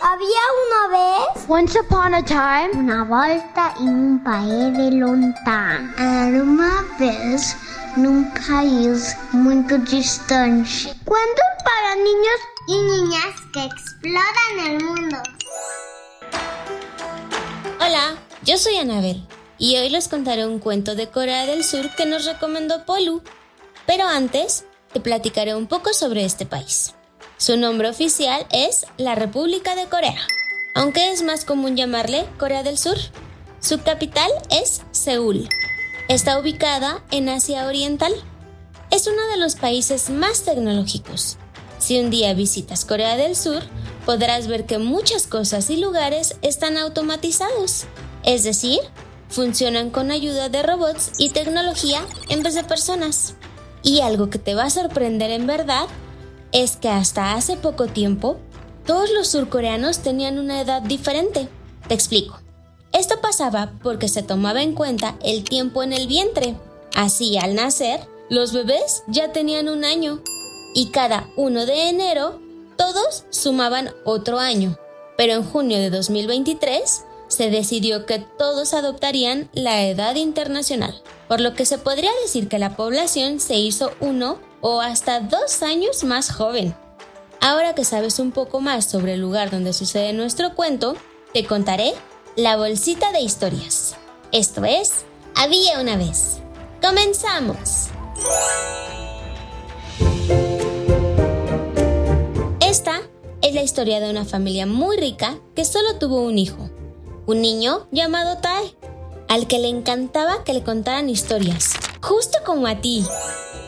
Había una vez Once upon a time, una volta en un país de lontano. Era uma vez num país muito distante. Cuentos para niños y niñas que exploran el mundo. Hola, yo soy Anabel y hoy les contaré un cuento de Corea del Sur que nos recomendó Polu. Pero antes, te platicaré un poco sobre este país. Su nombre oficial es la República de Corea, aunque es más común llamarle Corea del Sur. Su capital es Seúl. Está ubicada en Asia Oriental. Es uno de los países más tecnológicos. Si un día visitas Corea del Sur, podrás ver que muchas cosas y lugares están automatizados, es decir, funcionan con ayuda de robots y tecnología en vez de personas. Y algo que te va a sorprender en verdad es que hasta hace poco tiempo, todos los surcoreanos tenían una edad diferente. Te explico. Esto pasaba porque se tomaba en cuenta el tiempo en el vientre. Así, al nacer, los bebés ya tenían un año. Y cada 1 de enero, todos sumaban otro año. Pero en junio de 2023, se decidió que todos adoptarían la edad internacional, por lo que se podría decir que la población se hizo uno o hasta dos años más joven. Ahora que sabes un poco más sobre el lugar donde sucede nuestro cuento, te contaré la bolsita de historias. Esto es, había una vez. ¡Comenzamos! Esta es la historia de una familia muy rica que solo tuvo un hijo, un niño llamado Tae, al que le encantaba que le contaran historias, justo como a ti.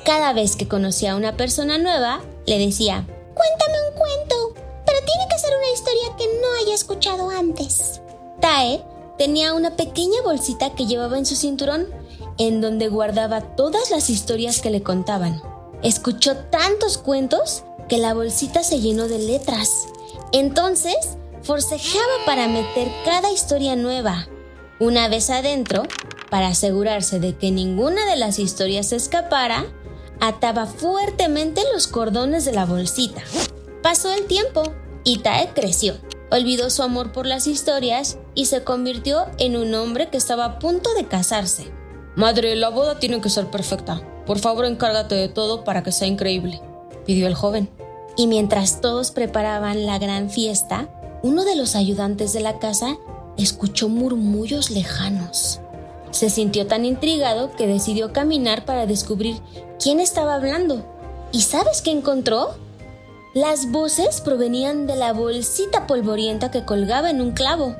Cada vez que conocía a una persona nueva, le decía, cuéntame un cuento, pero tiene que ser una historia que no haya escuchado antes. Tae tenía una pequeña bolsita que llevaba en su cinturón, en donde guardaba todas las historias que le contaban. Escuchó tantos cuentos que la bolsita se llenó de letras. Entonces, forcejeaba para meter cada historia nueva. Una vez adentro, para asegurarse de que ninguna de las historias se escapara, ataba fuertemente los cordones de la bolsita. Pasó el tiempo y Tae creció. Olvidó su amor por las historias y se convirtió en un hombre que estaba a punto de casarse. Madre, la boda tiene que ser perfecta. Por favor, encárgate de todo para que sea increíble, pidió el joven. Y mientras todos preparaban la gran fiesta, uno de los ayudantes de la casa escuchó murmullos lejanos. Se sintió tan intrigado que decidió caminar para descubrir quién estaba hablando. ¿Y sabes qué encontró? Las voces provenían de la bolsita polvorienta que colgaba en un clavo.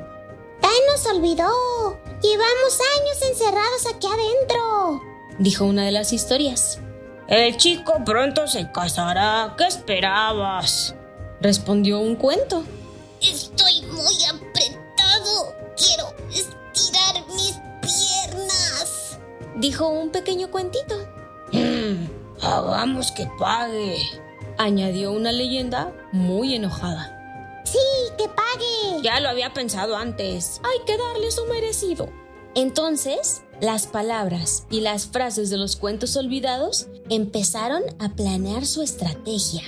¡Tae nos olvidó! Llevamos años encerrados aquí adentro, dijo una de las historias. El chico pronto se casará. ¿Qué esperabas? respondió un cuento. Estoy muy apretado. Quiero estirar mis piernas, dijo un pequeño cuentito. Mm, hagamos que pague, añadió una leyenda muy enojada. Sí, que pague. Ya lo había pensado antes. Hay que darle su merecido. Entonces, las palabras y las frases de los cuentos olvidados empezaron a planear su estrategia.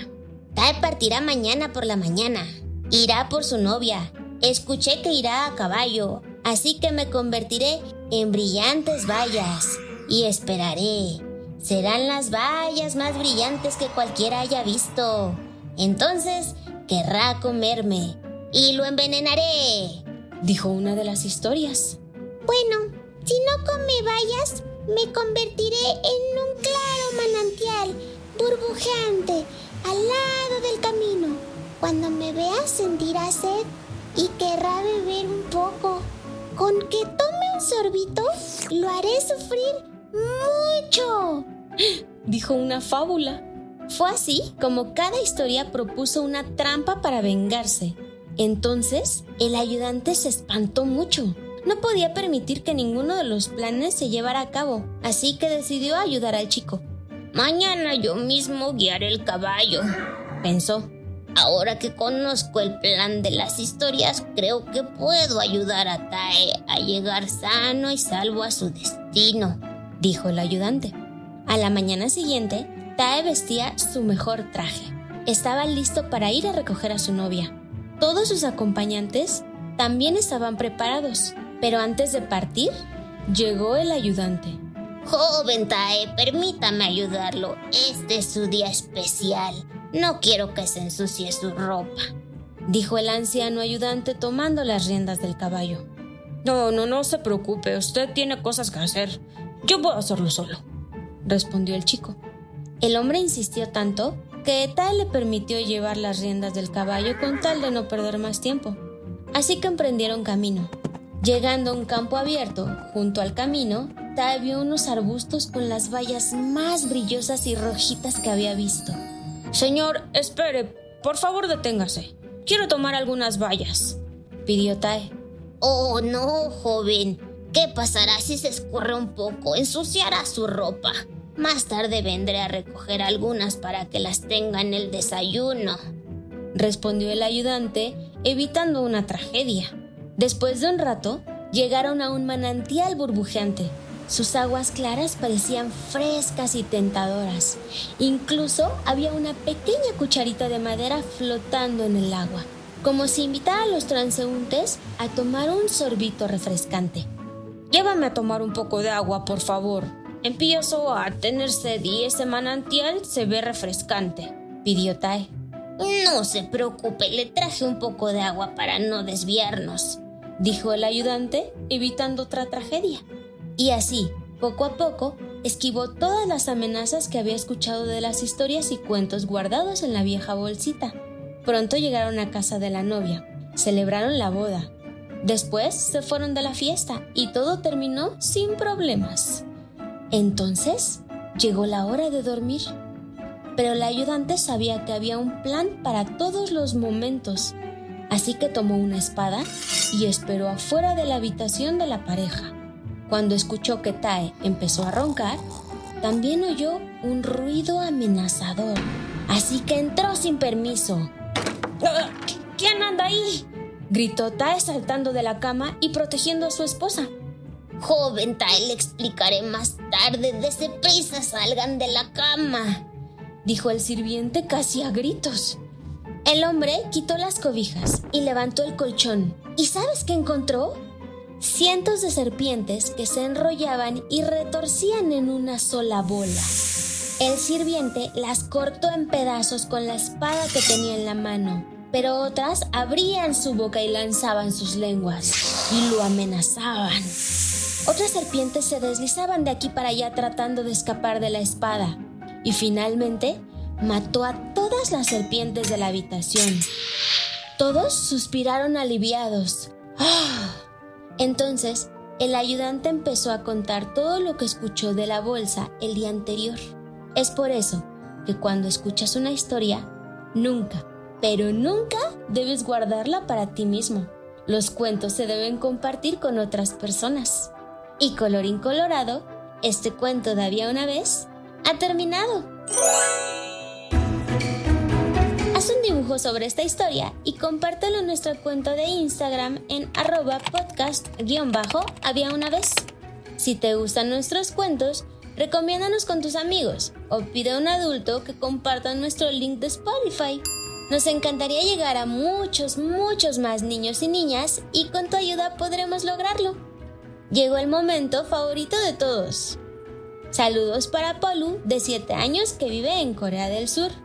Tae partirá mañana por la mañana. Irá por su novia. Escuché que irá a caballo, así que me convertiré en brillantes vallas y esperaré. Serán las vallas más brillantes que cualquiera haya visto. Entonces querrá comerme y lo envenenaré. dijo una de las historias. Bueno, si no come bayas, me convertiré en un claro manantial burbujeante al lado del camino. Cuando me veas sentirá sed y querrá beber un poco. Con que tome un sorbito, lo haré sufrir mucho. Dijo una fábula. Fue así como cada historia propuso una trampa para vengarse. Entonces, el ayudante se espantó mucho. No podía permitir que ninguno de los planes se llevara a cabo, así que decidió ayudar al chico. Mañana yo mismo guiaré el caballo, pensó. Ahora que conozco el plan de las historias, creo que puedo ayudar a Tae a llegar sano y salvo a su destino, dijo el ayudante. A la mañana siguiente, Tae vestía su mejor traje. Estaba listo para ir a recoger a su novia. Todos sus acompañantes también estaban preparados, pero antes de partir, llegó el ayudante. Joven Tae, permítame ayudarlo. Este es su día especial. No quiero que se ensucie su ropa, dijo el anciano ayudante tomando las riendas del caballo. No, no, no se preocupe, usted tiene cosas que hacer. Yo puedo hacerlo solo, respondió el chico. El hombre insistió tanto que Tae le permitió llevar las riendas del caballo con tal de no perder más tiempo. Así que emprendieron camino. Llegando a un campo abierto, junto al camino, Tae vio unos arbustos con las bayas más brillosas y rojitas que había visto. Señor, espere, por favor deténgase. Quiero tomar algunas bayas, pidió Tae. Oh, no, joven. ¿Qué pasará si se escurre un poco? Ensuciará su ropa. Más tarde vendré a recoger algunas para que las tenga en el desayuno, respondió el ayudante, evitando una tragedia. Después de un rato, llegaron a un manantial burbujeante. Sus aguas claras parecían frescas y tentadoras. Incluso había una pequeña cucharita de madera flotando en el agua, como si invitara a los transeúntes a tomar un sorbito refrescante. Llévame a tomar un poco de agua, por favor. Empiezo a tener sed y ese manantial se ve refrescante, pidió Tae. No se preocupe, le traje un poco de agua para no desviarnos, dijo el ayudante, evitando otra tragedia. Y así, poco a poco, esquivó todas las amenazas que había escuchado de las historias y cuentos guardados en la vieja bolsita. Pronto llegaron a casa de la novia, celebraron la boda. Después se fueron de la fiesta y todo terminó sin problemas. Entonces llegó la hora de dormir. Pero la ayudante sabía que había un plan para todos los momentos Así que tomó una espada y esperó afuera de la habitación de la pareja. Cuando escuchó que Tae empezó a roncar, también oyó un ruido amenazador. Así que entró sin permiso. ¿Quién anda ahí? gritó Tae saltando de la cama y protegiendo a su esposa. Joven Tae, le explicaré más tarde. Dese prisa, salgan de la cama, dijo el sirviente casi a gritos. El hombre quitó las cobijas y levantó el colchón. ¿Y sabes qué encontró? Cientos de serpientes que se enrollaban y retorcían en una sola bola. El sirviente las cortó en pedazos con la espada que tenía en la mano, pero otras abrían su boca y lanzaban sus lenguas y lo amenazaban. Otras serpientes se deslizaban de aquí para allá tratando de escapar de la espada y finalmente mató a todas las serpientes de la habitación. Todos suspiraron aliviados. ¡Ah! Entonces, el ayudante empezó a contar todo lo que escuchó de la bolsa el día anterior. Es por eso que cuando escuchas una historia, nunca, pero nunca debes guardarla para ti mismo. Los cuentos se deben compartir con otras personas. Y colorín colorado, este cuento de había una vez ha terminado un dibujo sobre esta historia y compártelo en nuestra cuenta de Instagram en arroba podcast-había una vez. Si te gustan nuestros cuentos, recomiéndanos con tus amigos o pide a un adulto que comparta nuestro link de Spotify. Nos encantaría llegar a muchos, muchos más niños y niñas y con tu ayuda podremos lograrlo. Llegó el momento favorito de todos. Saludos para Polu, de 7 años, que vive en Corea del Sur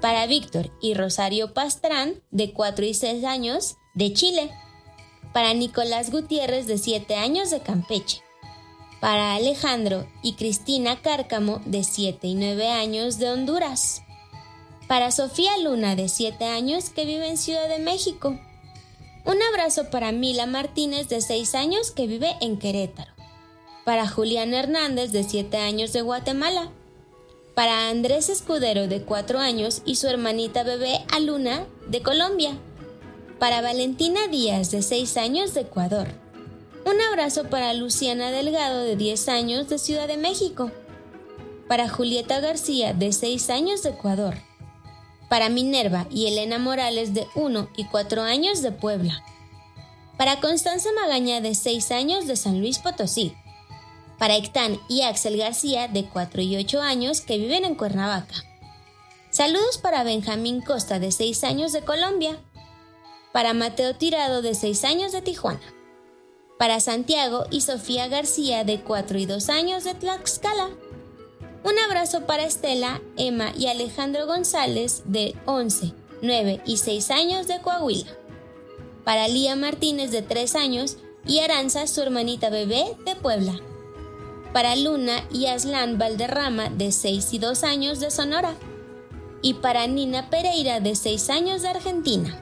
para Víctor y Rosario Pastrán, de 4 y 6 años, de Chile. Para Nicolás Gutiérrez, de 7 años, de Campeche. Para Alejandro y Cristina Cárcamo, de 7 y 9 años, de Honduras. Para Sofía Luna, de 7 años, que vive en Ciudad de México. Un abrazo para Mila Martínez, de 6 años, que vive en Querétaro. Para Julián Hernández, de 7 años, de Guatemala. Para Andrés Escudero, de 4 años, y su hermanita bebé Aluna, de Colombia. Para Valentina Díaz, de 6 años, de Ecuador. Un abrazo para Luciana Delgado, de 10 años, de Ciudad de México. Para Julieta García, de 6 años, de Ecuador para Minerva y Elena Morales de 1 y 4 años de Puebla. Para Constanza Magaña de 6 años de San Luis Potosí. Para Ectán y Axel García de 4 y 8 años que viven en Cuernavaca. Saludos para Benjamín Costa de 6 años de Colombia. Para Mateo Tirado de 6 años de Tijuana. Para Santiago y Sofía García de 4 y 2 años de Tlaxcala. Un abrazo para Estela, Emma y Alejandro González de 11, 9 y 6 años de Coahuila. Para Lía Martínez de 3 años y Aranza, su hermanita bebé de Puebla. Para Luna y Aslan Valderrama de 6 y 2 años de Sonora. Y para Nina Pereira de 6 años de Argentina.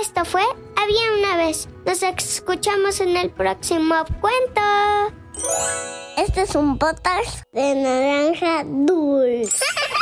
Esto fue Había una vez. Nos escuchamos en el próximo cuento. Este es un podcast de naranja dulce.